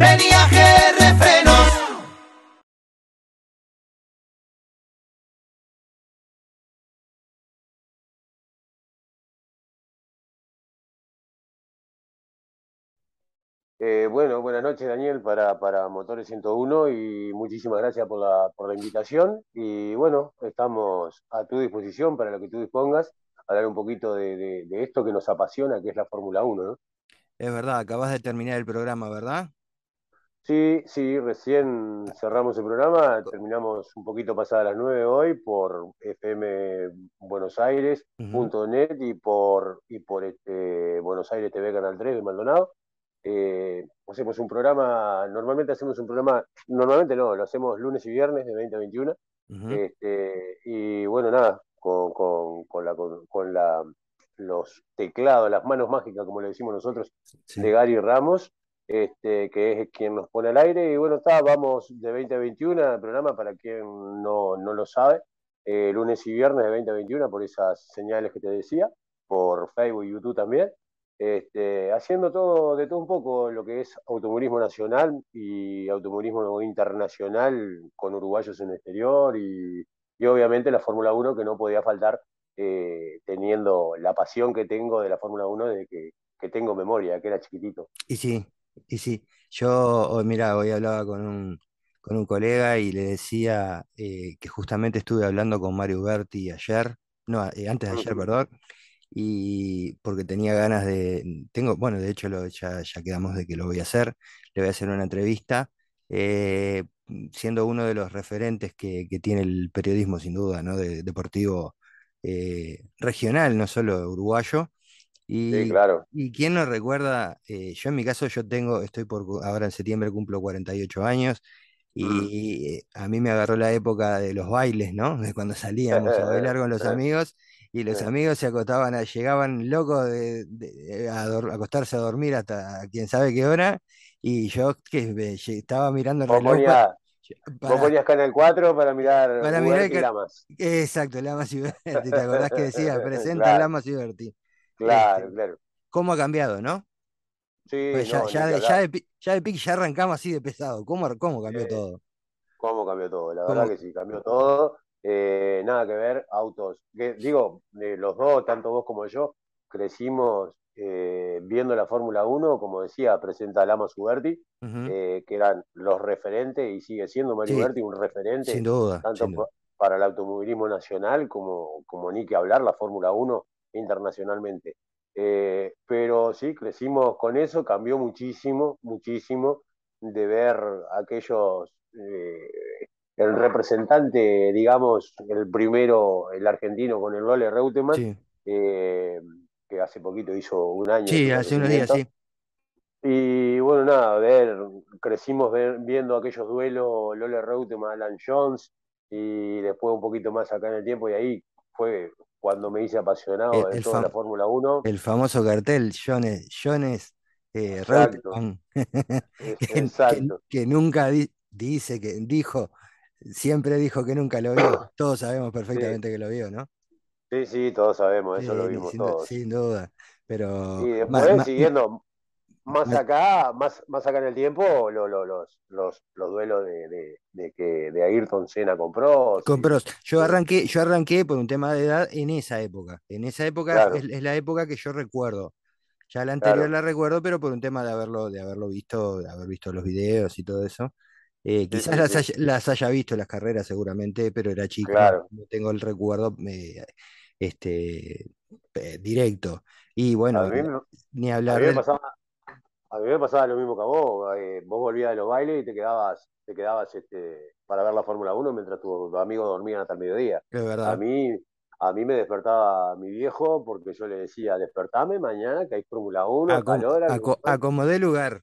Venía GR Frenos. Eh, bueno, buenas noches Daniel para, para Motores 101 y muchísimas gracias por la, por la invitación. Y bueno, estamos a tu disposición para lo que tú dispongas, hablar un poquito de, de- de esto que nos apasiona, que es la Fórmula 1, ¿no? Es verdad, acabas de terminar el programa, ¿verdad? Sí, sí, recién cerramos el programa, terminamos un poquito pasadas las 9 hoy por FM Buenos Aires punto net y por, y por este Buenos Aires TV Canal 3 de Maldonado. Eh, hacemos un programa, normalmente hacemos un programa, normalmente no, lo hacemos lunes y viernes de 20 a 21. Ujú. Este, y bueno, nada, con, con, con la, con, con la, los teclados, las manos mágicas, como le decimos nosotros, Sí. de Gary Ramos, este, que es quien nos pone al aire. Y bueno, está, vamos de 20 a 21 el programa para quien no, no lo sabe, eh, lunes y viernes de 20 a 21 por esas señales que te decía, por Facebook y YouTube también. Este, haciendo todo de todo un poco lo que es automovilismo nacional y automovilismo internacional con uruguayos en el exterior y, y obviamente la Fórmula 1 que no podía faltar eh, teniendo la pasión que tengo de la Fórmula 1 desde que, que tengo memoria, que era chiquitito. Y sí, y sí. Yo, hoy, mira, hoy hablaba con un, con un colega y le decía eh, que justamente estuve hablando con Mario Berti ayer, no, eh, antes de ayer, perdón, y porque tenía ganas de, tengo, bueno, de hecho lo, ya, ya quedamos de que lo voy a hacer, le voy a hacer una entrevista, eh, siendo uno de los referentes que, que tiene el periodismo, sin duda, ¿no? De, deportivo regional, no solo uruguayo. Sí, Y, claro. y quién no recuerda, eh, yo en mi caso, yo tengo, estoy por, ahora en septiembre cumplo 48 años Mm. y eh, a mí me agarró la época de los bailes, ¿no? De cuando salíamos a bailar con los amigos y los amigos se acostaban, a- llegaban locos de, de- a, dor- a acostarse a dormir hasta quién sabe qué hora y yo que estaba mirando el reloj pa- ponías, vos para, ponías Canal 4 para mirar para mirar que... Lamas. Exacto, Lamas y Berti, ¿te acordás que decía? Presenta Claro, Lamas y Berti. Claro, Este, claro. ¿cómo ha cambiado, no? Sí, Pues ya, no, ya, de, ya, de, ya de pique ya arrancamos así de pesado. ¿Cómo, cómo cambió Eh, todo? cómo cambió todo, la verdad que sí, cambió todo. Eh, nada que ver, autos. Que, digo, eh, los dos, tanto vos como yo, crecimos eh, viendo la Fórmula 1, como decía, presenta Lamas Uberti, Ujú. eh, que eran los referentes y sigue siendo Mario Sí, un sin referente duda, tanto sin duda. pa- para el automovilismo nacional como, como ni que hablar la Fórmula 1 internacionalmente. Eh, pero sí, crecimos con eso, cambió muchísimo, muchísimo de ver aquellos, eh, el representante, digamos, el primero, el argentino con el Lole Reutemann, Sí, eh, que hace poquito hizo un año sí, hace unos días, sí. Y bueno, nada, ver, crecimos ver- viendo aquellos duelos Lole Reutemann, Alan Jones, y después un poquito más acá en el tiempo, y ahí fue cuando me hice apasionado El, de el, toda la Fórmula 1. el famoso cartel, Jones, Jones eh, Exacto, que, nunca di- dice, que dijo, siempre dijo que nunca lo vio. Todos sabemos Sí, perfectamente que lo vio, ¿no? sí, sí, todos sabemos, eso lo vimos sin, todos. sin duda. Pero Y después, ma- siguiendo más acá, más, más acá en el tiempo, lo- lo- los, los, los duelos de, de, de que de Ayrton Senna con Prost Con y, Prost. Yo arranqué, yo arranqué por un tema de edad en esa época. En esa época claro, es, es la época que yo recuerdo. Ya la anterior claro, la recuerdo, pero por un tema de haberlo, de haberlo visto, de haber visto los videos y todo eso. Eh, quizás las haya, las haya visto las carreras seguramente, pero era chico, claro. no tengo el recuerdo eh, este, eh, directo. Y A bueno, ni a hablar mí me del... pasaba, a mí me pasaba lo mismo que a vos. eh, vos volvías de los bailes y te quedabas, te quedabas este, para ver la Fórmula 1 mientras tus amigos dormían hasta el mediodía. Es A verdad. mí, a mí me despertaba mi viejo porque yo le decía, despertame mañana que hay Fórmula 1 a tal Acom- hora. que aco- no". acomodé lugar.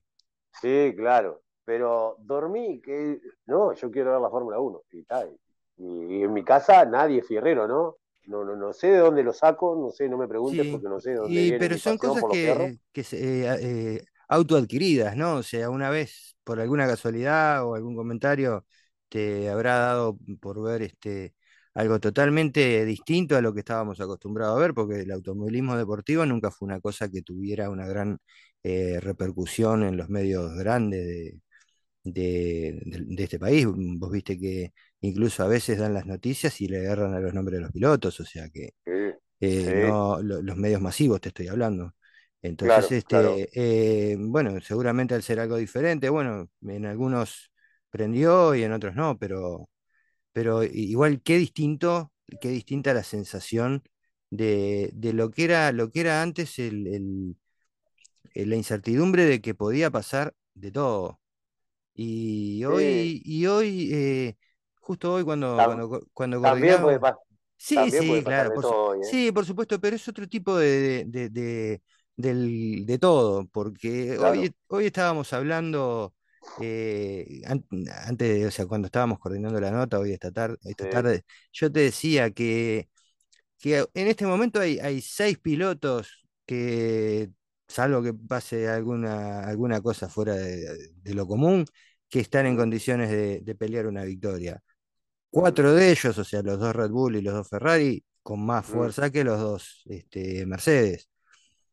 Sí, claro, pero dormí, que no, yo quiero ver la Fórmula 1 y tal. Y, y en mi casa nadie es fierrero, ¿no? No, no, no sé de dónde lo saco, no sé, no me preguntes Sí, porque no sé de dónde y, viene pero son cosas que, eh, a- eh, autoadquiridas, ¿no? O sea, una vez, por alguna casualidad o algún comentario, te habrá dado por ver este, algo totalmente distinto a lo que estábamos acostumbrados a ver, porque el automovilismo deportivo nunca fue una cosa que tuviera una gran eh, repercusión en los medios grandes de, de, de- este país. Vos viste que incluso a veces dan las noticias y le agarran a los nombres de los pilotos, o sea que Sí, eh, sí, no lo- los medios masivos te estoy hablando. Entonces, claro, claro. este, eh, bueno, seguramente al ser algo diferente, bueno, en algunos prendió y en otros no, pero, pero igual qué distinto, qué distinta la sensación de, de lo que era, lo que era antes el, el- eh, la incertidumbre de que podía pasar de todo. Y Sí, hoy, y hoy, eh, justo hoy cuando, cuando, cuando también puede sí, sí, puede claro, por, su- todo hoy, ¿eh? sí, por supuesto, pero es otro tipo de, de, de- del- de todo, porque Claro. hoy, hoy estábamos hablando, eh, an- antes, o sea, cuando estábamos coordinando la nota, hoy esta tarde, esta Sí, tarde, yo te decía que que en este momento hay, hay seis pilotos que, salvo que pase alguna, alguna cosa fuera de, de lo común, que están en condiciones de, de pelear una victoria. Cuatro de ellos, o sea, los dos Red Bull y los dos Ferrari, con más mm, fuerza que los dos este, Mercedes.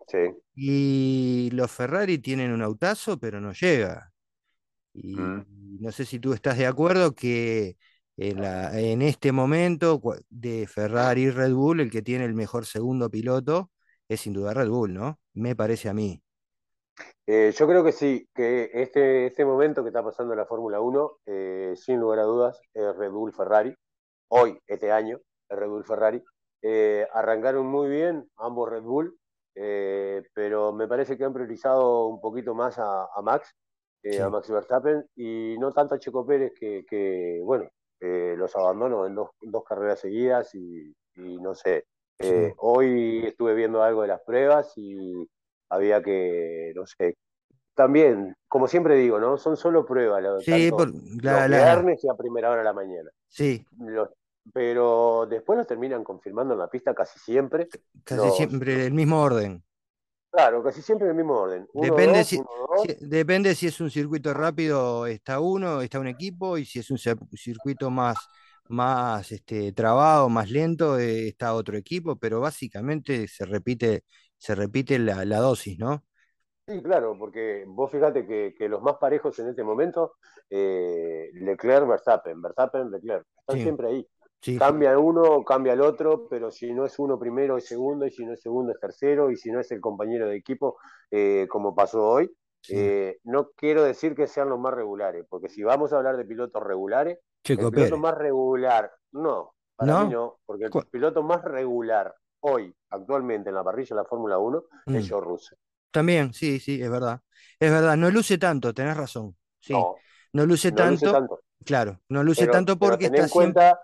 Sí, Y los Ferrari tienen un autazo, pero no llega. Y mm. no sé si tú estás de acuerdo que en, la- en este momento de Ferrari y Red Bull, el que tiene el mejor segundo piloto es sin duda Red Bull, ¿no? Me parece a mí. Eh, yo creo que sí, que este, este momento que está pasando en la Fórmula Uno, eh, sin lugar a dudas, es Red Bull Ferrari. Hoy, este año, es Red Bull Ferrari. Eh, arrancaron muy bien ambos Red Bull, eh, pero me parece que han priorizado un poquito más a, a Max, eh, a Sí, Max Verstappen, y no tanto a Checo Pérez, que, que, bueno, eh, los abandonó en dos, dos carreras seguidas y, y no sé. sí. Eh, hoy estuve viendo algo de las pruebas y había que, no sé, también, como siempre digo, ¿no? Son solo pruebas, lo- Sí, tanto por, los la, la- viernes y a primera hora de la mañana. sí, Los- pero después los terminan confirmando en la pista casi siempre. casi Los, siempre el mismo orden. claro, casi siempre en el mismo orden. Uno, Depende dos, si, uno, dos. si- depende si es un circuito rápido, está uno, está un equipo, y si es un cir- circuito más, más este, trabado, más lento, eh, está otro equipo, pero básicamente se repite, se repite la, la dosis, ¿no? Sí, claro, porque vos fíjate que, que los más parejos en este momento, eh, Leclerc, Verstappen, Verstappen, Leclerc, están Sí, siempre ahí. Sí, Cambia uno, cambia el otro, pero si no es uno primero es segundo, y si no es segundo es tercero, y si no es el compañero de equipo, eh, como pasó hoy. sí. Eh, no quiero decir que sean los más regulares, porque si vamos a hablar de pilotos regulares, el piloto Pérez, más regular, no, para mí ¿no? no, porque el piloto más regular hoy, actualmente en la parrilla de la Fórmula Uno es mm, George Russell. También, sí, sí, es verdad. Es verdad, no luce tanto, tenés razón. Sí, No, no luce no luce tanto, claro, no luce pero, tanto porque está en siempre cuenta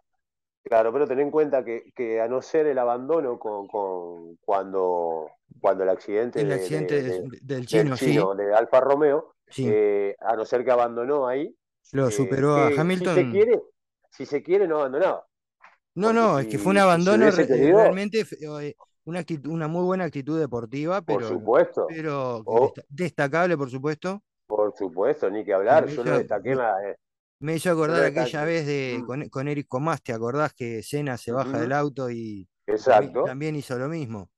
Claro, pero ten en cuenta que, que a no ser el abandono con, con cuando, cuando el accidente el de, accidente de- de- de- del del chino, sí, de Alfa Romeo, sí. eh, a no ser que abandonó ahí, Lo eh, superó a que si se Hamilton. quiere, si se quiere no abandonaba, No, porque no, es que fue un si, si abandono re- eh, querido, realmente, una actitud, una muy buena actitud deportiva, por pero, supuesto, pero o desta- destacable, por supuesto. por supuesto, ni que hablar, yo lo destaqué eh, me hizo acordar aquella vez de, mm, con, con Eric Comás, ¿te acordás que Senna se baja del auto y, exacto, también hizo lo mismo?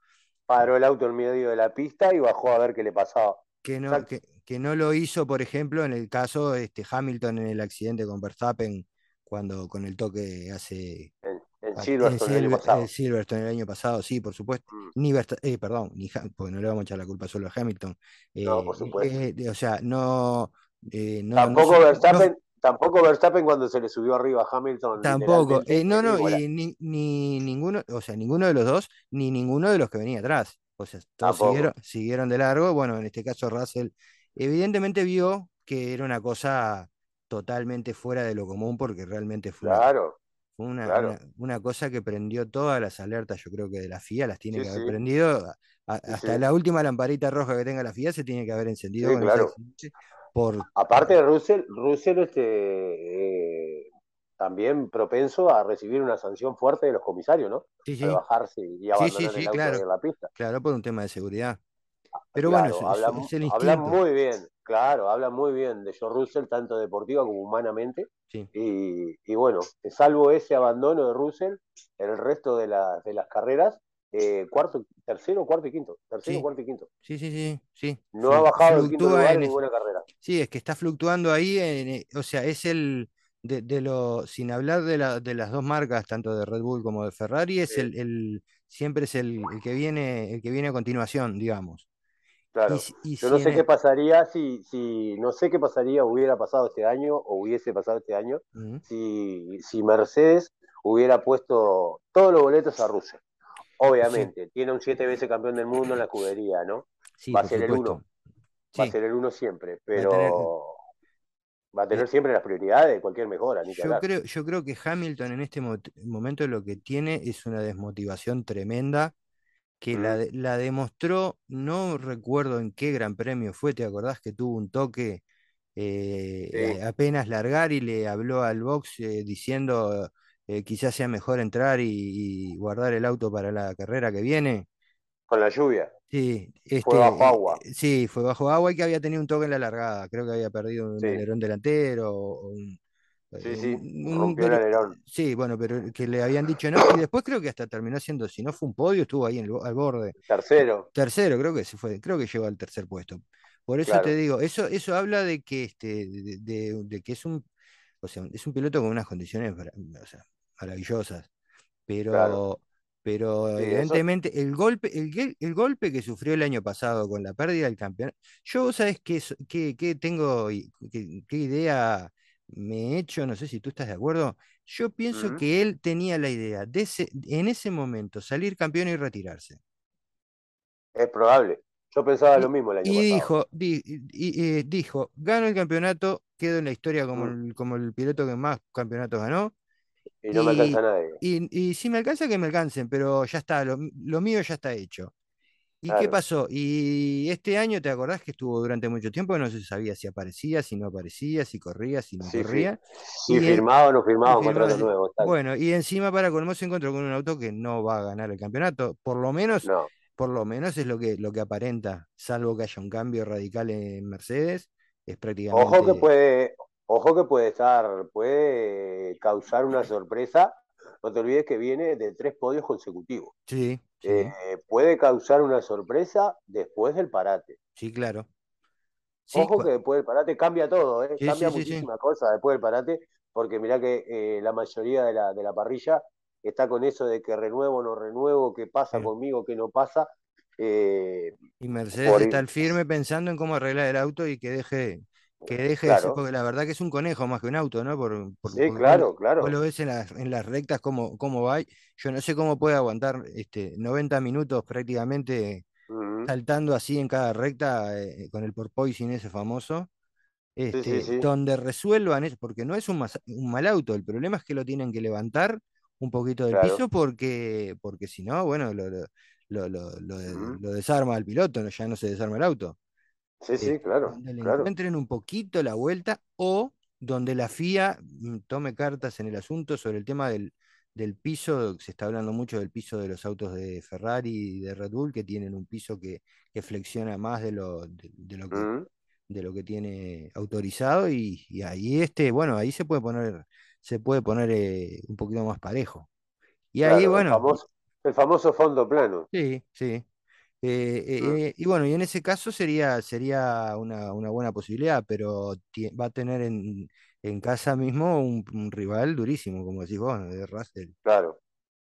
paró el auto en medio de la pista y bajó a ver qué le pasaba, que no, que, que no lo hizo, por ejemplo, en el caso este, Hamilton en el accidente con Verstappen, cuando con el toque hace en, en en Silverstone el año eh, pasado. Silverstone el año pasado, sí, por supuesto. Mm. Ni eh, perdón, ni porque no le vamos a echar la culpa solo a Hamilton. No, Eh, por supuesto. eh, o sea, no, Tampoco no- Verstappen, tampoco Verstappen cuando se le subió arriba a Hamilton tampoco, eh, no, no, y ni, ni ninguno, o sea, ninguno de los dos, ni ninguno de los que venía atrás. O sea, todos siguieron, de largo. Bueno, en este caso Russell evidentemente vio que era una cosa totalmente fuera de lo común porque realmente fue una, Claro, una, una- cosa que prendió todas las alertas, yo creo que de la FIA las tiene Sí, que haber sí, prendido. a- a- sí, hasta la última lamparita roja que tenga la FIA se tiene que haber encendido con claro. Por, Aparte de Russell, Russell este, eh, también propenso a recibir una sanción fuerte de los comisarios, ¿no? sí, sí, bajarse y sí, sí, abandonar sí, el auto claro, la pista. claro, por un tema de seguridad. Pero bueno, Claro, habla, es el habla instinto. muy bien, claro, habla muy bien de George Russell, tanto deportiva como humanamente. Sí. Y, y bueno, salvo ese abandono de Russell, el resto de, la- de las carreras eh, cuarto, tercero, cuarto y quinto. Tercero, cuarto y quinto. Sí, sí, sí, sí. No ha bajado el quinto lugar en ninguna carrera. Sí, es que está fluctuando ahí, en, eh, o sea, es el, de, lo, sin hablar de, la, de las dos marcas, tanto de Red Bull como de Ferrari, es el, el, siempre es el, que viene, el que viene a continuación, digamos. Claro. Yo no sé qué pasaría si, si, no sé qué pasaría, hubiera pasado este año o hubiese pasado este año, si, si Mercedes hubiera puesto todos los boletos a Rusia. Obviamente, tiene un siete veces campeón del mundo en la escudería, ¿no? va a ser el uno. Va a ser el uno siempre, pero va a tener, siempre las prioridades de cualquier mejora. yo, creo, yo creo que Hamilton en este momento lo que tiene es una desmotivación tremenda que la, la, demostró, no recuerdo en qué gran premio fue, ¿te acordás que tuvo un toque eh, eh, apenas largar y le habló al box eh, diciendo eh, quizás sea mejor entrar y, guardar el auto para la carrera que viene. Con la lluvia. Sí, este, fue bajo agua. Eh, sí, fue bajo agua y que había tenido un toque en la largada. Creo que había perdido un alerón delantero. O sí, eh, sí, rompió el alerón. Sí, bueno, pero que le habían dicho no. Y después creo que hasta terminó siendo, si no fue un podio, estuvo ahí en al borde. Tercero. Tercero, creo que se fue, creo que llegó al tercer puesto. Por eso te digo, eso, eso habla de que este, de, que es un, o sea, es un piloto con unas condiciones, o sea, maravillosas. Pero, pero evidentemente el golpe, el, el, golpe que sufrió el año pasado con la pérdida del campeonato, yo sabes qué, qué, tengo, qué, qué, idea me he hecho, no sé si tú estás de acuerdo. Yo pienso que él tenía la idea de ese, en ese momento salir campeón y retirarse. Es probable. Yo pensaba lo mismo el año y pasado. Dijo, y, dijo, gano el campeonato, quedo en la historia como, mm. el, como el piloto que más campeonatos ganó, y no me alcanza nadie. Y, si me alcanza, que me alcancen, pero ya está, lo, mío ya está hecho. ¿Y qué pasó? Y este año, ¿te acordás que estuvo durante mucho tiempo? No se sabía si aparecía, si no aparecía, si corría, si no corría. Si firmaba o no firmaba un contrato nuevo. Bueno, y encima para Colmo se encontró con un auto que no va a ganar el campeonato. Por lo menos, por lo menos es lo que, lo que aparenta, salvo que haya un cambio radical en Mercedes. Es prácticamente. Ojo que puede, Ojo que puede estar, puede causar una sorpresa. No te olvides que viene de tres podios consecutivos. Sí. Eh, puede causar una sorpresa después del parate. Sí, claro. Ojo que después del parate cambia todo, ¿eh? cambia muchísimas cosas después del parate, porque mirá que eh, la mayoría de la, de la parrilla está con eso de que renuevo, no renuevo, qué pasa conmigo, qué no pasa. Eh, y Mercedes está al firme pensando en cómo arreglar el auto y que deje que deje eso, porque la verdad que es un conejo más que un auto, ¿no? Por, sí, claro, claro. Vos lo ves en, en las rectas cómo, cómo va. Yo no sé cómo puede aguantar este, 90 minutos prácticamente saltando así en cada recta eh, con el porpoising ese famoso. Este, donde resuelvan eso, porque no es un, un, mal auto, el problema es que lo tienen que levantar un poquito del piso porque, porque si no, bueno, lo, lo, lo, desarma el piloto, ya no se desarma el auto. Sí, sí, claro. Donde le encuentren un poquito la vuelta o donde la FIA mm, tome cartas en el asunto sobre el tema del, piso, se está hablando mucho del piso de los autos de Ferrari y de Red Bull, que tienen un piso que, flexiona más de lo, de, lo que, de lo que tiene autorizado, y, ahí este, bueno, ahí se puede poner, se puede poner eh, un poquito más parejo. Y ahí, bueno. el famoso fondo plano. Sí, sí. Eh, mm. eh, y bueno, y en ese caso sería, sería una, buena posibilidad, pero va a tener en, casa mismo un, rival durísimo, como decís vos, de Russell. Claro,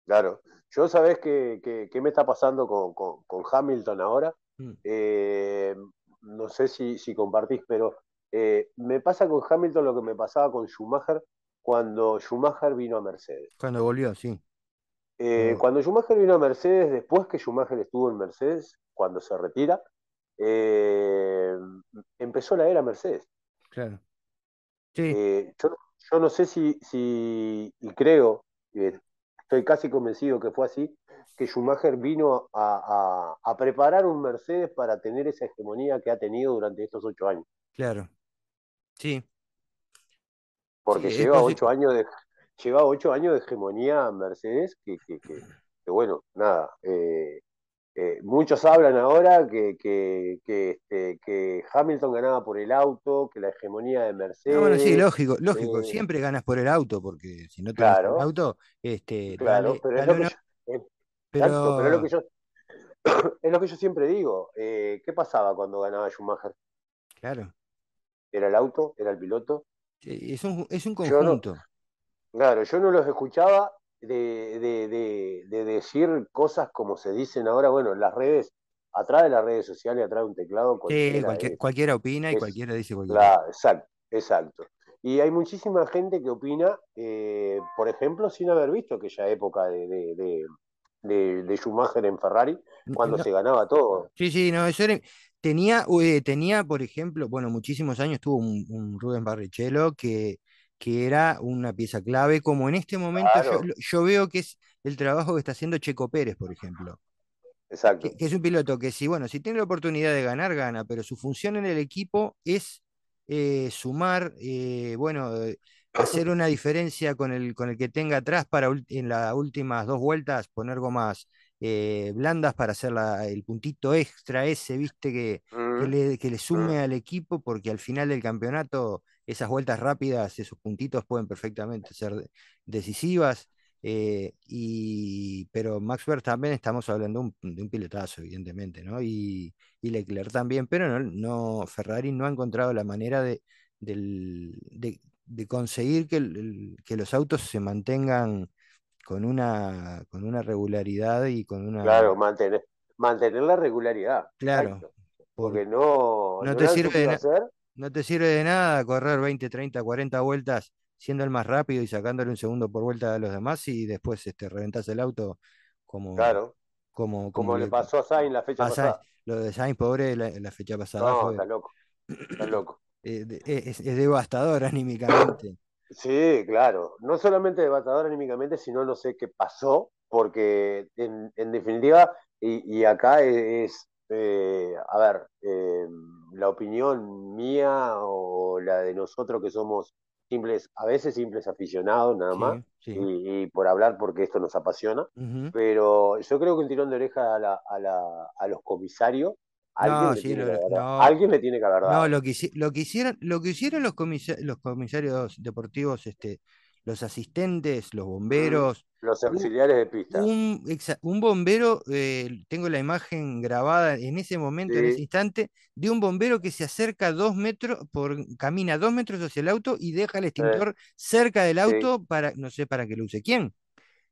claro. Yo sabés qué me está pasando con, Hamilton ahora. Mm. Eh, no sé si, si compartís, pero me pasa con Hamilton lo que me pasaba con Schumacher cuando Schumacher vino a Mercedes. Cuando volvió, sí. Eh, cuando Schumacher vino a Mercedes, después que Schumacher estuvo en Mercedes, cuando se retira, eh, empezó la era Mercedes. Claro. Eh, yo, no sé si, si y creo, estoy casi convencido que fue así, que Schumacher vino a, preparar un Mercedes para tener esa hegemonía que ha tenido durante estos ocho años. Claro. Sí. Porque lleva ocho años de, lleva ocho años de hegemonía Mercedes, que, que, que, bueno, nada, eh, eh, muchos hablan ahora que, este, que, Hamilton ganaba por el auto, que la hegemonía de Mercedes. bueno, sí, lógico, lógico, eh, siempre ganas por el auto, porque si no te claro, el auto, este, claro, pero Exacto, pero es lo Pero, que yo, es lo que yo siempre digo. Eh, ¿qué pasaba cuando ganaba Schumacher? claro, ¿Era el auto? ¿Era el piloto? Es un, es un no, conjunto. claro, yo no los escuchaba de, de, de, de decir cosas como se dicen ahora, bueno, en las redes, atrás de las redes sociales, atrás de un teclado, Sí, cualquiera cualquier- cualquiera opina y cualquiera dice cualquier la, exacto, exacto. Y hay muchísima gente que opina, eh, por ejemplo, sin haber visto aquella época de, de, de, Schumacher en Ferrari, cuando no, se ganaba todo. sí, sí, no, eso era. Tenía, eh, tenía, por ejemplo, bueno, muchísimos años tuvo un, un Rubens Barrichello que, que era una pieza clave, como en este momento yo, Claro, lo- yo veo que es el trabajo que está haciendo Checo Pérez, por ejemplo. exacto. que es un piloto que si, bueno, si tiene la oportunidad de ganar, gana, pero su función en el equipo es eh, sumar, eh, bueno, hacer una diferencia con el, con el que tenga atrás para en las últimas dos vueltas poner gomas eh, blandas para hacer la- el puntito extra ese, viste, que, que Mm, le, que le sume mm, al equipo, porque al final del campeonato esas vueltas rápidas, esos puntitos pueden perfectamente ser de- decisivas. Eh, y, pero Max Verstappen estamos hablando de un, de un pilotazo, evidentemente, ¿no? Y, y Leclerc también, pero no, no, Ferrari no ha encontrado la manera de, del- de, de conseguir que, el- el- que los autos se mantengan con una, con una regularidad y con una... claro, mantener, mantener la regularidad, Claro, exacto. Porque no, no te sirve de, hacer, no te sirve de nada correr 20 30 40 vueltas siendo el más rápido y sacándole un segundo por vuelta a los demás y después este, reventás el auto como, claro, como, como como le le pasó a Sainz la fecha a Sainz. pasada. Lo de Sainz, pobre, la, la fecha pasada No, fue estás loco, estás loco. eh, de- es, es devastador anímicamente. Sí, claro. No solamente devastador anímicamente, sino no sé qué pasó, porque en, en definitiva, y, y acá es, es, eh, a ver, eh, la opinión mía o la de nosotros que somos simples, a veces simples aficionados nada más, Sí, y, y por hablar porque esto nos apasiona, pero yo creo que un tirón de oreja a, la, a, la, a los comisarios, alguien No, le sí, tiene lo, que no, alguien le tiene que haber no, lo que, lo que hicieron, lo que hicieron los comisa- los comisarios deportivos, este, los asistentes, los Mm, bomberos, Los auxiliares de pista. un, bombero, eh, tengo la imagen grabada en ese momento, en ese instante, de un bombero que se acerca dos metros, por, camina dos metros hacia el auto y deja el extintor cerca del auto para, no sé para qué lo use quién.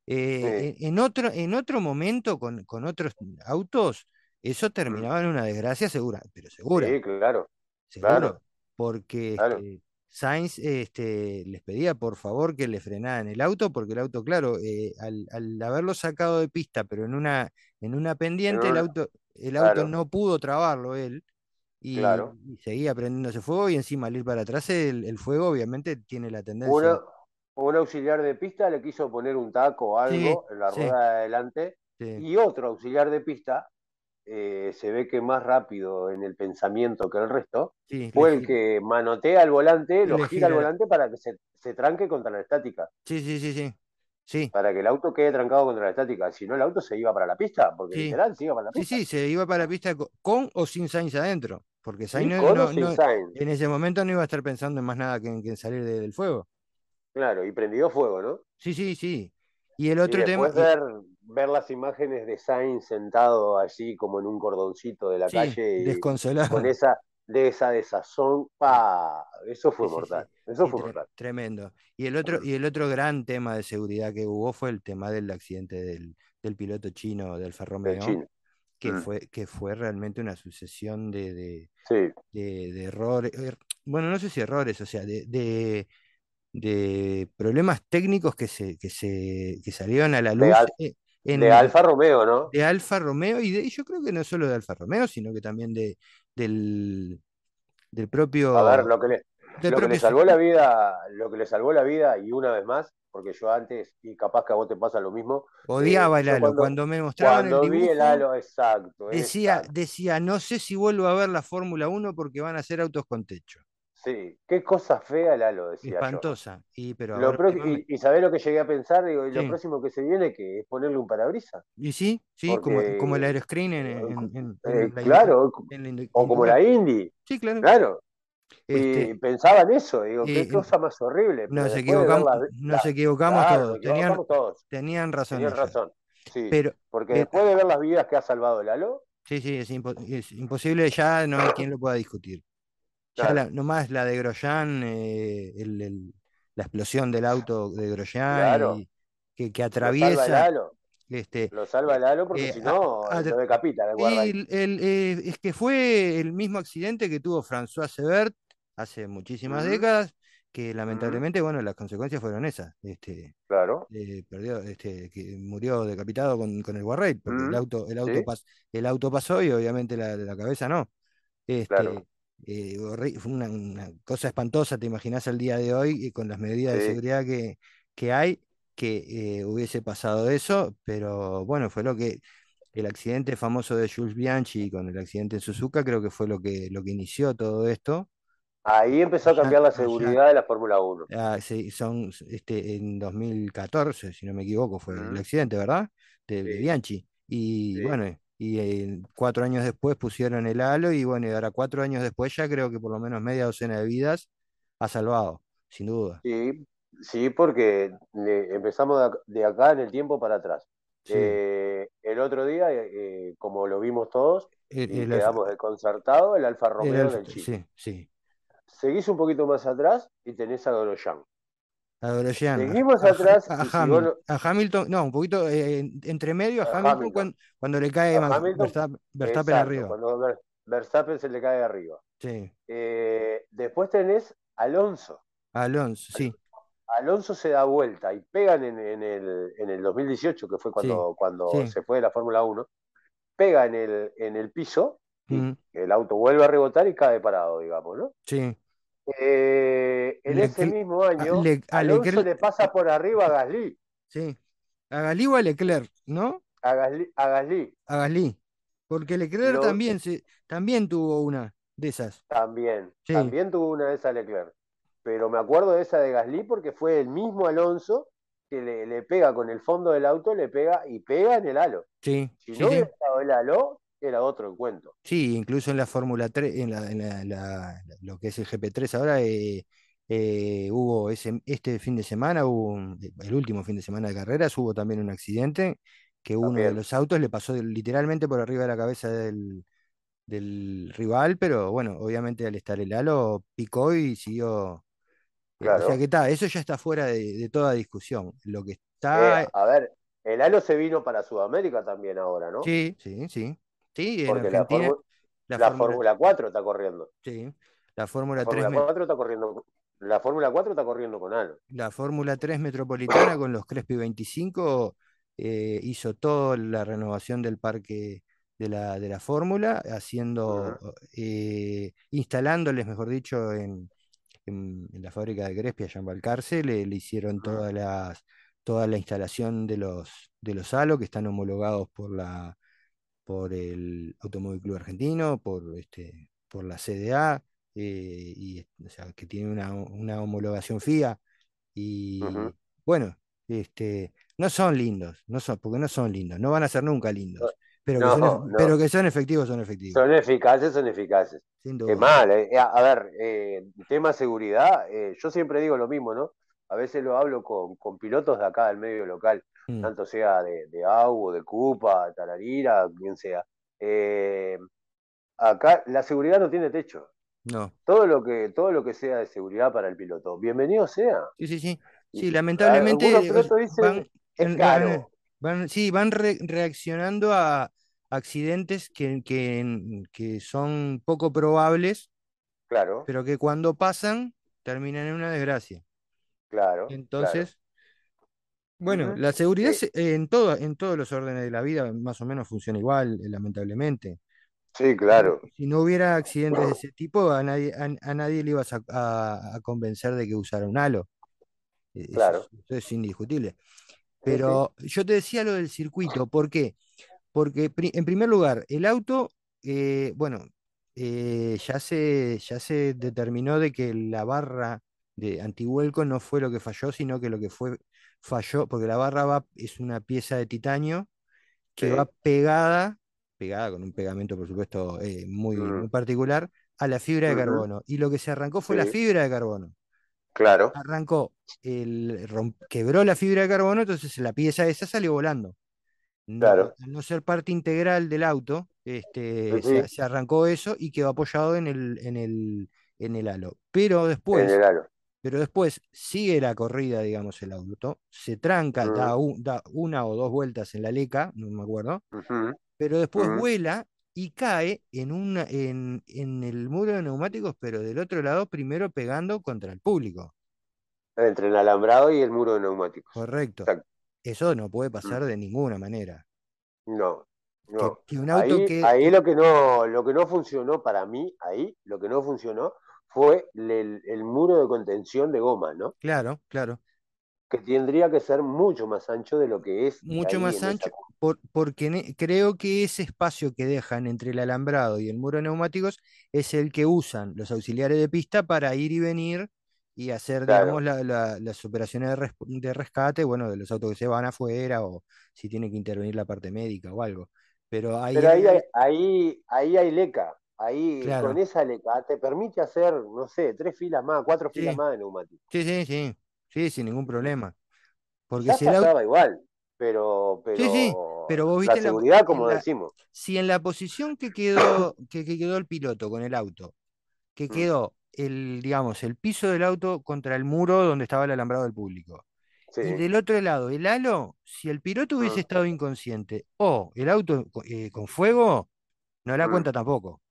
Eh, otro, en otro momento, con, con otros autos, eso Mm. terminaba en una desgracia segura, pero segura, Sí, claro, seguro, claro, porque claro. este, Sainz este, les pedía por favor que le frenaran el auto, porque el auto, claro, eh, al, al haberlo sacado de pista, pero en una, en una En pendiente, el auto, el auto no pudo trabarlo él y, claro. y seguía prendiéndose fuego y encima al ir para atrás el, el fuego obviamente tiene la tendencia. Una, un auxiliar de pista le quiso poner un taco o Sí, algo en la sí, rueda de adelante sí, y otro auxiliar de pista eh, se ve que más rápido en el pensamiento que el resto sí, fue el que manotea el volante, lo gira la- volante para que se, se tranque contra la estática, Sí, sí, sí, sí. Sí, para que el auto quede trancado contra la estática. Si no, el auto se iba para la pista, porque sí. literal se iba para la Sí, pista. sí, se iba para la pista co- con, o sin Sainz adentro, porque Sainz Sí, no, no, no- Sainz. en ese momento no iba a estar pensando en más nada que en, que en salir de- del fuego. Claro, y prendió fuego, ¿no? Sí, sí, sí. Y el Y otro tema, ver, ver las imágenes de Sainz sentado allí como en un cordoncito de la sí, calle y con desconsolado. esa de esa desazón, pa, eso fue Sí, mortal, eso fue tre- mortal. tremendo. Y el otro, y el otro gran tema de seguridad que hubo fue el tema del accidente del, del piloto chino Del Romeo, chino. que Mm, fue, que fue realmente una sucesión de, de, de- de errores, er- bueno, no sé si errores, o sea, de, de- problemas técnicos que se, que se, que salieron a la luz eh, de en, Alfa Romeo, ¿no? de Alfa Romeo y de, y yo creo que no solo de Alfa Romeo, sino que también de, del, del A ver, propio, lo que le, lo que le propio salvó la vida, lo que le salvó la vida, y una vez más, porque yo antes, y capaz que a vos te pasa lo mismo, eh, Odiaba el yo halo. cuando, Cuando me mostraban el cuando vi el dibujo, halo, exacto, decía, exacto. decía, no sé si vuelvo a ver la Fórmula 1 porque van a ser autos con techo. Sí, qué cosa fea el halo, decía yo. Espantosa. Y pero Lo pro- y, y sabés lo que llegué a pensar, digo, y lo próximo que se viene que es ponerle un parabrisas, Y sí, sí, como, como el aeroscreen en, en- en- eh, claro, la o como la. Indy, Sí, claro. claro, y Este, pensaba en eso, digo, qué cosa más horrible, nos equivocamos, la, nos la- equivocamos claro, todos. nos Tenían, todos, tenían razón tenían razón. Sí, Pero, porque eh, después de ver las vidas que ha salvado el halo, sí, sí, es, impo- es imposible, ya no hay quien lo pueda discutir. Ya claro, la, nomás la de Grosjean, eh, el- el- la explosión del auto de Grosjean claro, y que, que lo salva el atraviesa, halo, este, lo salva el halo porque eh, si a- no a- lo decapita el eh, es que fue el mismo accidente que tuvo François Sebert hace muchísimas décadas, que lamentablemente, bueno, las consecuencias fueron esas. Este, claro, eh, perdió, este, que murió decapitado con, con el Guarrail, porque el auto, el auto, sí, pas- el auto pasó y obviamente la, la cabeza no. claro, Este, eh, una, una cosa espantosa, te imaginas al día de hoy, y con las medidas de sí. seguridad que, que hay, que eh, hubiese pasado eso, pero bueno, fue lo que el accidente famoso de Jules Bianchi con el accidente en Suzuka, creo que fue lo que, lo que inició todo esto. Ahí empezó a cambiar la seguridad de la Fórmula 1. ah, sí, son este, en 2014, si no me equivoco, fue el Ujú, accidente, ¿verdad? De, de Sí, Bianchi. Y sí. bueno, y eh, cuatro años después pusieron el halo y bueno, y ahora cuatro años después ya creo que por lo menos media docena de vidas ha salvado, sin duda. Sí, sí, porque le- empezamos de ac- de acá en el tiempo para atrás. Sí. Eh, el otro día, eh, como lo vimos todos El, el Alfa, quedamos desconcertados, el Alfa el Romeo Alfa- del Chile. sí, sí. Seguís un poquito más atrás y tenés a Grosjean. A a, Seguimos a atrás a vos Hamilton, no- a Hamilton, no, un poquito eh, en- entre medio a a Hamilton Hamilton, cuan- cuando le cae a Max- Hamilton, Verstappen, Verstappen exacto, arriba. cuando Ver- Verstappen se le cae arriba. Sí. Eh, después tenés Alonso. Alonso, Al- sí, Alonso se da vuelta y pegan en, en el, en el 2018, que fue sí, cuando, cuando sí. se fue de la Fórmula 1, pega en el, en el piso y el auto vuelve a rebotar y cae parado, digamos, ¿no? sí. Eh, en ese mismo año, Le- Alonso le pasa por arriba a Gasly, sí. A Gasly o a Leclerc, ¿no? a Gasly, a Gasly. A Gasly. Porque Leclerc también, se, también tuvo una de esas. también, Sí, también tuvo una de esas Leclerc. Pero me acuerdo de esa de Gasly porque fue el mismo Alonso que le, le pega con el fondo del auto, le pega y pega en el halo. sí, Si sí, no hubiera estado el halo, era otro encuentro. Sí, incluso en la Fórmula 3, en, la, en la- la- lo que es el GP3 ahora, eh, eh, hubo ese, este fin de semana, hubo un- el último fin de semana de carreras, hubo también un accidente que uno de los autos le pasó literalmente por arriba de la cabeza del, del rival, pero bueno, obviamente al estar el halo picó y siguió. eh, o sea que está, eso ya está fuera de, de toda discusión. Lo que Eh, está, a ver, el halo se vino para Sudamérica también ahora, ¿no? sí, sí, sí, sí, en Porque la, Argentina, Fórmula la la Fórmula, Fórmula 4 está corriendo. sí, la La Fórmula 3 Fórmula 4 está corriendo. La Fórmula 4 está corriendo con halo. La Fórmula 3 Metropolitana con los Crespi 25 eh, hizo toda la renovación del parque de la, de la Fórmula, haciendo, Ujú, eh, instalándoles, mejor dicho, en, en- en la fábrica de Crespi, allá en Balcarce, le, le hicieron ujú, todas las, toda la instalación de los, de los halo que están homologados por la, por el Automóvil Club Argentino, por, este, por la CDA, eh, y, o sea, que tiene una, una homologación FIA. Y bueno, este, no son lindos, no son, porque no son lindos, no van a ser nunca lindos, pero que son, No, pero que son efectivos, son efectivos, Son eficaces, son eficaces. sin Es duda. mal, eh, a ver, eh, tema seguridad, yo siempre digo lo mismo, ¿no? A veces lo hablo con, con pilotos de acá del medio local, Mm, tanto sea de, de AU, de Cupa, Tararira, quien sea. Eh, acá la seguridad no tiene techo. no, Todo lo que, todo lo que sea de seguridad para el piloto, bienvenido sea. sí, sí, sí. Sí, lamentablemente eh, van, dicen, es en- van, sí, van re- reaccionando a accidentes que, que, que son poco probables, Claro, pero que cuando pasan terminan en una desgracia. claro. Entonces, bueno, la seguridad Eh, en todo, en todos los órdenes de la vida más o menos funciona igual, eh, lamentablemente. sí, claro, si no hubiera accidentes de ese tipo, a nadie, a, a nadie le ibas a, a- a convencer de que usara un halo. Eso claro. es, eso es indiscutible. Sí, sí, Pero yo te decía lo del circuito, ¿por qué? Porque en primer lugar, el auto, eh, bueno, eh, ya se, ya se determinó de que la barra de antivuelco no fue lo que falló, sino que lo que fue falló, porque la barra va, es una pieza de titanio que va pegada, pegada con un pegamento, por supuesto, eh, muy, muy particular, a la fibra de carbono. Y lo que se arrancó fue la fibra de carbono. claro. Arrancó, el, quebró la fibra de carbono, entonces la pieza esa salió volando. Claro. al no ser parte integral del auto, este, se, se arrancó eso y quedó apoyado en el, en el, en el halo. Pero en después, el aro. Pero después sigue la corrida, digamos, el auto, se tranca, da, un- da una o dos vueltas en la leca, no me acuerdo, pero después vuela y cae en, una, en, en el muro de neumáticos, pero del otro lado, primero pegando contra el público. Entre el alambrado y el muro de neumáticos. Correcto. Exacto. Eso no puede Mm. pasar de ninguna manera. No, no. que un auto Ahí, que, ahí lo que no, lo que no funcionó para mí, ahí, lo que no funcionó fue el, el muro de contención de goma, ¿no? claro, claro, Que tendría que ser mucho más ancho de lo que es mucho más ancho, por- porque ne- creo que ese espacio que dejan entre el alambrado y el muro de neumáticos es el que usan los auxiliares de pista para ir y venir y hacer, digamos, Claro. la- la- las operaciones de, res- de rescate, bueno, de los autos que se van afuera o si tiene que intervenir la parte médica o algo. Pero ahí Pero hay, ahí, ahí hay leca. Ahí Claro. con esa leca te permite hacer, no sé, tres filas más, cuatro filas más de neumáticos. Sí, sí, sí, sí, sin ningún problema. Porque Ya si el auto, igual, pero, sí, sí, pero pero vos viste la, seguridad, como la- decimos. si en la posición que quedó, que, que quedó el piloto con el auto, que Mm, quedó el, digamos, el piso del auto contra el muro donde estaba el alambrado del público. Y Sí. del otro lado, el halo, si el piloto hubiese Mm, estado inconsciente o el auto eh, con fuego, no la mm. cuenta tampoco,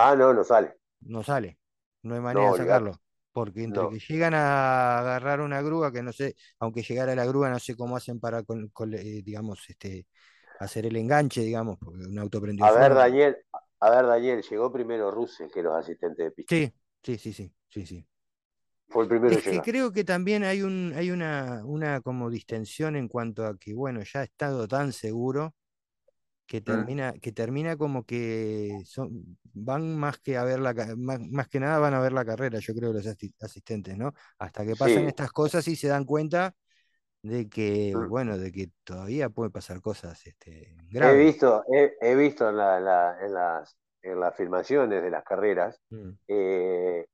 Ah, no, no sale. no sale, no hay manera No, de sacarlo. Porque entre No. que llegan a agarrar una grúa, que no sé, aunque llegara la grúa, no sé cómo hacen para, con- con, eh, digamos, este, hacer el enganche, digamos, porque un auto prendió A ver. Daniel, a ver, Daniel, llegó primero Russell que los asistentes de pista. Sí, sí, sí, sí, sí, sí. Fue el primero Es que llegar. creo que también hay un, hay una, una como distensión en cuanto a que, bueno, ya ha estado tan seguro que termina, que termina como que son, van más que a ver la, más, más que nada van a ver la carrera, yo creo, los asi- asistentes, ¿no? Hasta que pasan Sí. estas cosas y se dan cuenta de que, Mm. bueno, de que todavía puede pasar cosas este, He graves. visto, he, he visto en, la- la- en las, en las filmaciones de las carreras, Mm, eh,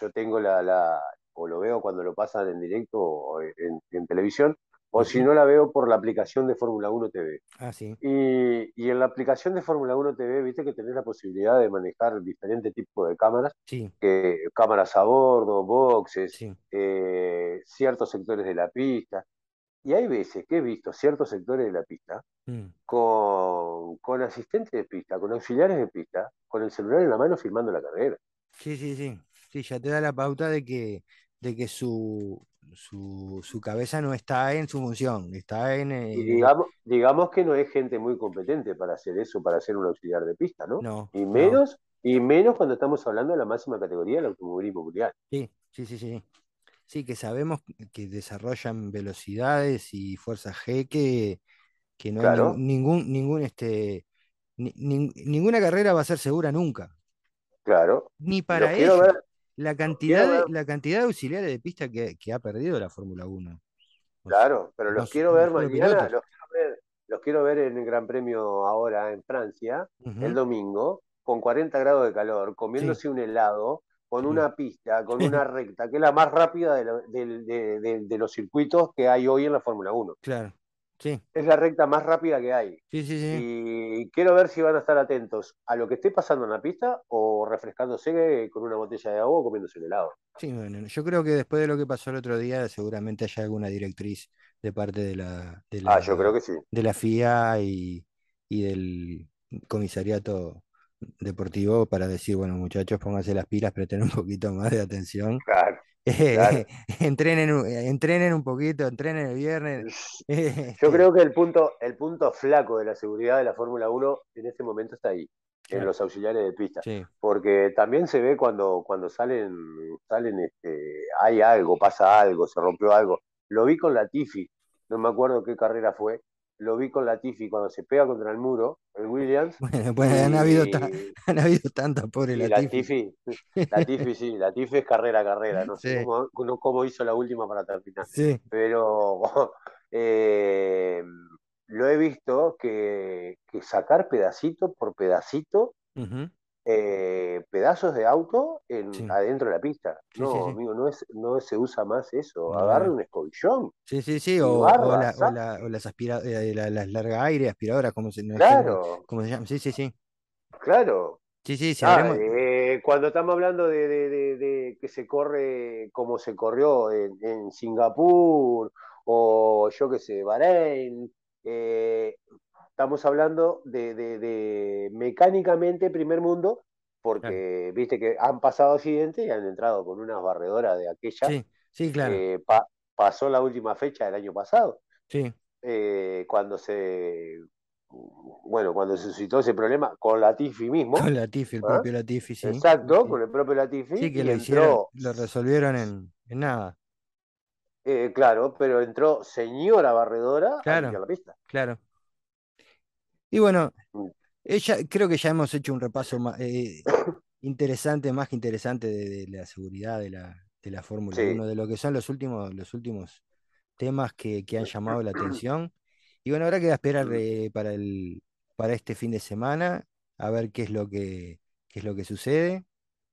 yo tengo la, la, o lo veo cuando lo pasan en directo o en, en televisión, o si no la veo por la aplicación de Fórmula 1 TV. Ah, sí, Y, y en la aplicación de Fórmula 1 TV, viste que tenés la posibilidad de manejar diferentes tipos de cámaras, sí, que, cámaras a bordo, boxes, sí. eh, ciertos sectores de la pista. Y hay veces que he visto ciertos sectores de la pista mm, con, con asistentes de pista, con auxiliares de pista, con el celular en la mano filmando la carrera. Sí, sí, sí. Sí, ya te da la pauta de que, de que su, su, su cabeza no está en su función, está en, Y eh, digamos, digamos que no es gente muy competente para hacer eso, para ser un auxiliar de pista, ¿no? no, Y no. menos, y menos cuando estamos hablando de la máxima categoría del automovilismo mundial. Sí, sí, sí, sí. Sí, que sabemos que desarrollan velocidades y fuerza G que, que no hay Claro, nin- ningún, ningún, este, ni- nin- ninguna carrera va a ser segura nunca. claro. Ni para ellos. ver, La cantidad ver, la cantidad de auxiliares de pista que, que ha perdido la Fórmula 1. O sea, claro, pero los quiero ver mañana, los quiero ver, los quiero ver en el Gran Premio ahora en Francia, el domingo, con 40 grados de calor, Sí, comiéndose un helado, con una pista, con una recta, que es la más rápida de, del- de- de- de los circuitos que hay hoy en la Fórmula 1. Claro. Sí, Es la recta más rápida que hay. sí, sí, sí. Y quiero ver si van a estar atentos a lo que esté pasando en la pista o refrescándose con una botella de agua o comiéndose un helado. Sí, bueno, yo creo que después de lo que pasó el otro día, seguramente haya alguna directriz de parte de la, de Ah, yo creo que sí. de la FIA y, y del comisariato deportivo para decir, bueno, muchachos, pónganse las pilas, presten un poquito más de atención. Claro, claro. entrenen, un- entrenen un poquito, entrenen el viernes. eh, Yo este, creo que el punto, el punto flaco de la seguridad de la Fórmula 1 en este momento está ahí, en los auxiliares de pista. sí, Porque también se ve cuando, cuando salen, salen este, hay algo, pasa algo, se rompió algo. Lo vi con Latifi, no me acuerdo qué carrera fue. Lo vi con Latifi cuando se pega contra el muro, el Williams, bueno, pues han habido, han habido tantas, pobre y Latifi. Latifi, Latifi sí, Latifi es carrera a carrera, no sé cómo, no cómo hizo la última para terminar, sí, pero eh, lo he visto que, que sacar pedacito por pedacito eh, pedazos de auto en, Sí. adentro de la pista. Sí, no, sí, sí. amigo, no, es, no se usa más eso. No, Agarra no. un escobillón Sí, sí, sí, o, o barra, la- o saca. la- o las aspira- eh, la- las larga aire, aspiradoras, como se, Claro, cómo se llama. Sí, sí, sí. claro. Sí, sí, si Ah, eh, cuando estamos hablando de, de- de- de que se corre como se corrió en, en Singapur o yo qué sé, Bahrein, estamos hablando de, de- de mecánicamente primer mundo, Claro. porque viste que han pasado accidentes y han entrado con unas barredoras de aquella. Sí, sí, claro. Eh, pa- pasó la última fecha del año pasado, Sí, eh, cuando se, bueno, cuando se suscitó ese problema con Latifi mismo. con Latifi, el ¿ah? propio Latifi, sí. Exacto, Sí, con el propio Latifi Sí, que lo hicieron, entró, lo resolvieron en, en nada. eh, claro, pero entró señora barredora a Claro, la pista. claro. Y bueno, ella, creo que ya hemos hecho un repaso ma- eh, interesante, más que interesante de, de la seguridad de la, de la Fórmula Sí, 1, de lo que son los últimos, los últimos temas que, que han llamado la atención. Y bueno, habrá que esperar eh, para el, para este fin de semana, a ver qué es lo que, qué es lo que sucede.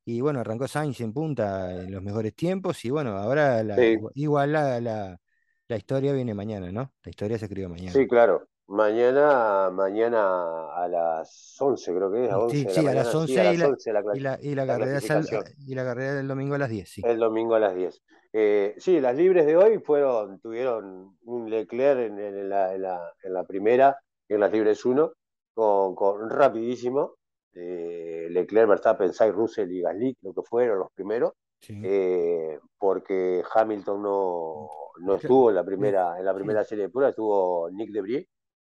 Y bueno, arrancó Sainz en punta en los mejores tiempos. Y bueno, ahora la, sí, igual la, la, la historia viene mañana, ¿no? La historia se escribe mañana. sí, claro. Mañana, mañana a las 11, creo que es, a Mm, 11 Sí, la a las mañana, sí, a 11 y la, 11 la, y la, y la la carrera sal- y la carrera del domingo a las 10, sí. el domingo a las 10. Eh, sí, las libres de hoy fueron, tuvieron un Leclerc en, en la, en la- en la primera, en las libres 1, con, con rapidísimo. eh, Leclerc, Verstappen, Sainz, Russell y Gasly, lo que fueron los primeros. Sí. eh, porque Hamilton no, no Cla- estuvo en la primera, en la primera serie de pruebas, estuvo Nick Debris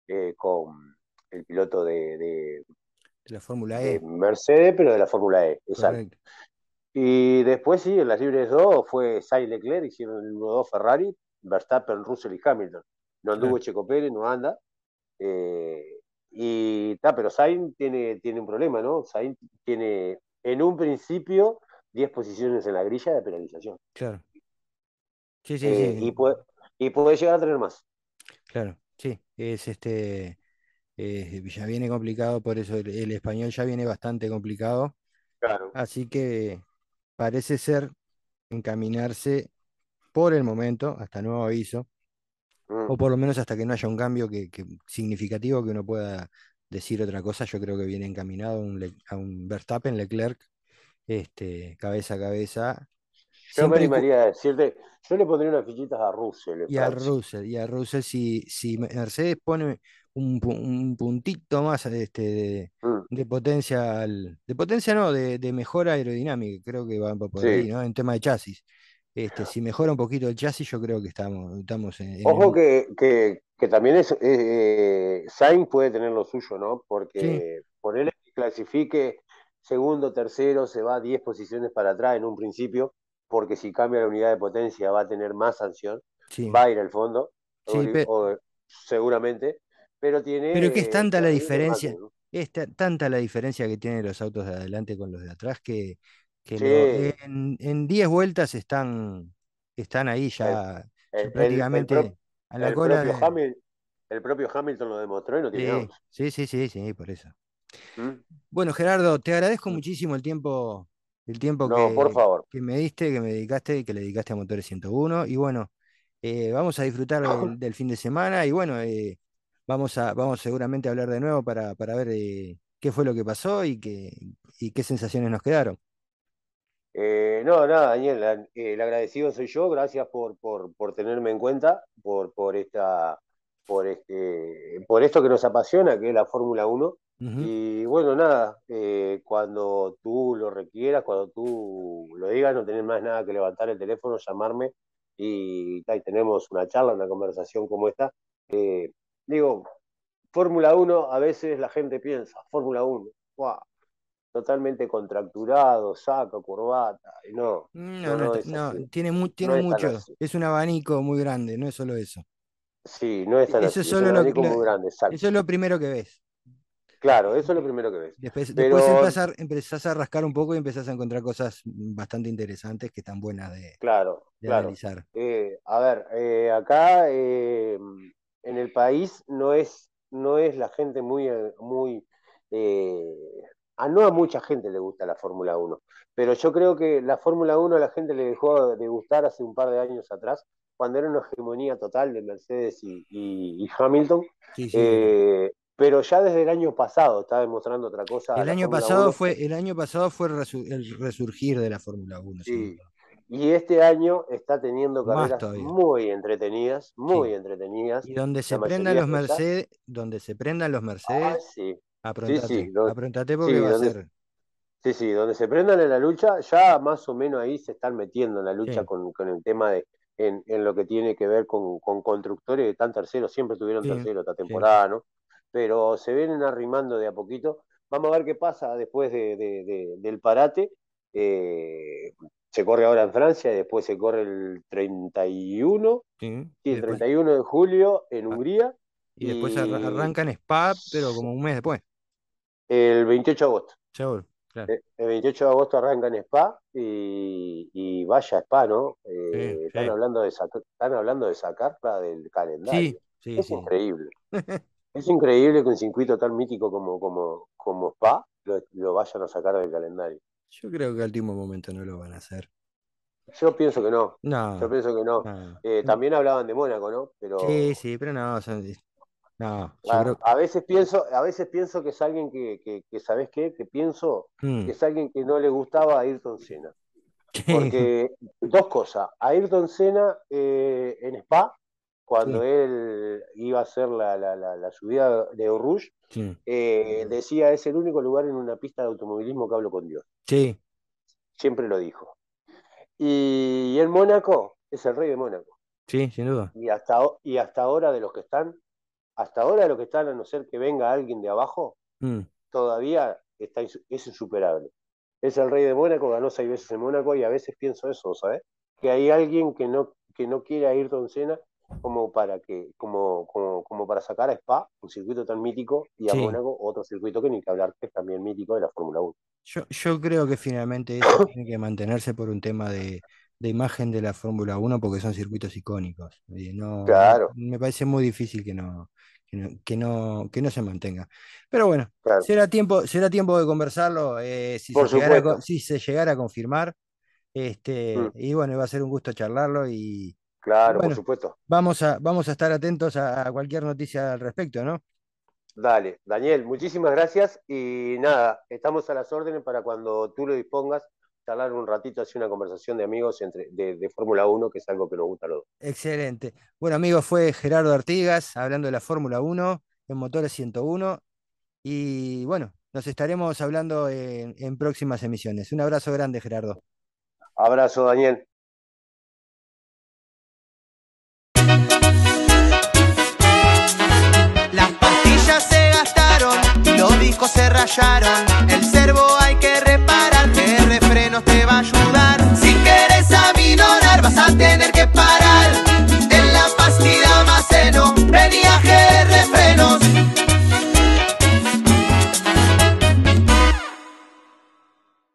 eh, con el piloto de, de- de la Fórmula E, Mercedes, pero de la Fórmula E, exacto. Y después sí, en las libres 2 fue Sainz Leclerc, hicieron el 1-2 Ferrari, Verstappen, Russell y Hamilton. No anduvo Claro. Checo Pérez, no anda. eh, y está, pero Sainz tiene, tiene un problema, ¿no? Sainz tiene en un principio 10 posiciones en la grilla de penalización. Claro. Sí, sí, Eh, y, sí, puede, y puede llegar a tener más. claro. Sí, es este, eh, ya viene complicado, por eso el, el español ya viene bastante complicado. Claro. Así que parece ser encaminarse por el momento, hasta nuevo aviso, Mm. o por lo menos hasta que no haya un cambio que, que significativo que uno pueda decir otra cosa. Yo creo que viene encaminado a un, a un Verstappen, Leclerc, este, cabeza a cabeza. Yo me animaría a decirte, yo le pondría unas fichitas a Russell Y a. Russell, y a Russell, si, si Mercedes pone un, un puntito más este, de, Mm, de potencia, al- de potencia no, de, de mejora aerodinámica, creo que va por ahí, Sí. ¿no? En tema de chasis. Este, si mejora un poquito el chasis, yo creo que estamos, estamos en, en el... Ojo que, que, que también es, eh, Sainz puede tener lo suyo, ¿no? Sí, Porque ponerle que clasifique segundo, tercero, se va 10 posiciones para atrás en un principio, porque si cambia la unidad de potencia va a tener más sanción, sí, va a ir al fondo, sí, o- seguramente, pero tiene pero que es eh, tanta la diferencia, es ta- tanta la diferencia que tienen los autos de adelante con los de atrás que, que Sí, en, en 10 vueltas están, están ahí el, ya, ya el, el, el pro- prácticamente a la el cola propio de... El propio Hamilton lo demostró y no tiene Sí, sí, sí, sí, sí, por eso. ¿Mm? Bueno, Gerardo, te agradezco muchísimo el tiempo, el tiempo No, por que, favor. que me diste, que me dedicaste, que le dedicaste a Motores 101. Y bueno, eh, vamos a disfrutar del, del fin de semana y bueno, eh, vamos a, vamos seguramente a hablar de nuevo para, para ver eh, qué fue lo que pasó y qué, y qué sensaciones nos quedaron. No, nada, Daniel, la- el agradecido soy yo, gracias por, por, por tenerme en cuenta, por, por, esta, por, este, por esto que nos apasiona, que es la Fórmula 1. Y bueno, nada, eh, cuando tú lo requieras, cuando tú lo digas, no tenés más nada que levantar el teléfono, llamarme y, y tenemos una charla, una conversación como esta. Eh, digo, Fórmula 1, a veces la gente piensa, Fórmula 1, ¡guau! totalmente contracturado, saco, corbata, y no, No, no, no, no es tiene, mu- tiene es mucho, así. es un abanico muy grande, no es solo eso. Sí, no es tan Eso es así, es un solo lo, abanico lo- muy grande, exacto. eso es lo primero que ves. Claro, eso es lo primero que ves. Después, después Pero, empezás, a rascar un poco y empezás a encontrar cosas bastante interesantes que están buenas de, claro, de claro. analizar. Eh, a ver, eh, acá eh, en el país no es, no es la gente muy, muy, a no a mucha gente le gusta la Fórmula 1, pero yo creo que la Fórmula 1 a la gente le dejó de gustar hace un par de años atrás, cuando era una hegemonía total de Mercedes y, Hamilton. Eh, pero ya desde el año pasado está demostrando otra cosa. El año pasado fue el año pasado fue el resurgir de la Fórmula 1. Sí. Y este año está teniendo carreras muy entretenidas, muy entretenidas. Y donde se prendan los Mercedes, donde se prendan los Mercedes, ah, sí. aprontate, porque va a ser. Sí, sí, donde se prendan en la lucha, ya más o menos ahí se están metiendo en la lucha con, el tema de, en, lo que tiene que ver con, constructores que están terceros, siempre tuvieron tercero esta temporada, ¿no? Pero se vienen arrimando de a poquito. Vamos a ver qué pasa después del parate. Eh, se corre ahora en Francia y después se corre el 31, sí, el 31 de julio en ah, Hungría. Y, después arranca en Spa, pero como un mes después. El 28 de agosto. Seguro, claro. Eh, el 28 de agosto arranca en Spa y, vaya Spa, ¿no? Eh, están, Hablando de están hablando de sacarla del calendario. Sí, es increíble. es increíble que un circuito tan mítico como, como, como Spa lo vayan a sacar del calendario. Yo creo que al último momento no lo van a hacer. Yo pienso que no. No. Yo pienso que no. Eh, también hablaban de Mónaco, ¿no? Pero... Sí, sí, pero no. No, a, veces pienso, a veces pienso que es alguien que, que, ¿sabes qué? Que pienso mm. que es alguien que no le gustaba a Ayrton Senna. Porque dos cosas. A Ayrton Senna eh, en Spa, cuando él iba a hacer la, la, la, subida de Rouge, eh, decía, es el único lugar en una pista de automovilismo que hablo con Dios. Sí. Siempre lo dijo. Y en Mónaco es el rey de Mónaco. Sí, sin duda. Y hasta, y hasta ahora de los que están, hasta ahora de los que están, a no ser que venga alguien de abajo, mm. todavía está, es insuperable. Es el rey de Mónaco, ganó seis veces en Mónaco y a veces pienso eso, ¿sabes? Que hay alguien que no, que no quiere ir Don Sena como para que, como, como, como, para sacar a Spa, un circuito tan mítico, y a Mónaco otro circuito que ni que hablar, que es también mítico de la Fórmula 1. Yo, yo creo que finalmente eso tiene que mantenerse por un tema de, imagen de la Fórmula 1 porque son circuitos icónicos. No, claro. Me parece muy difícil que no, que no, que no, se mantenga. Pero bueno, será, tiempo, será tiempo de conversarlo eh, si, se llegara, si, se llegara, a confirmar. Este, mm. Y bueno, va a ser un gusto charlarlo y, Claro, por supuesto. Vamos a, vamos a estar atentos a, cualquier noticia al respecto, ¿no? Dale, Daniel, muchísimas gracias y nada, estamos a las órdenes para cuando tú lo dispongas, charlar un ratito, así una conversación de amigos entre, de, Fórmula 1, que es algo que nos gusta a los dos. Excelente. Bueno, amigos, fue Gerardo Artigas hablando de la Fórmula 1 en Motores 101 y bueno, nos estaremos hablando en próximas emisiones. Un abrazo grande, Gerardo. Abrazo, Daniel. los discos se rayaron. El servo hay que reparar, que refrenos te va a ayudar. Si querés aminorar, vas a tener que parar. En la pastilla maceno, venía GR frenos.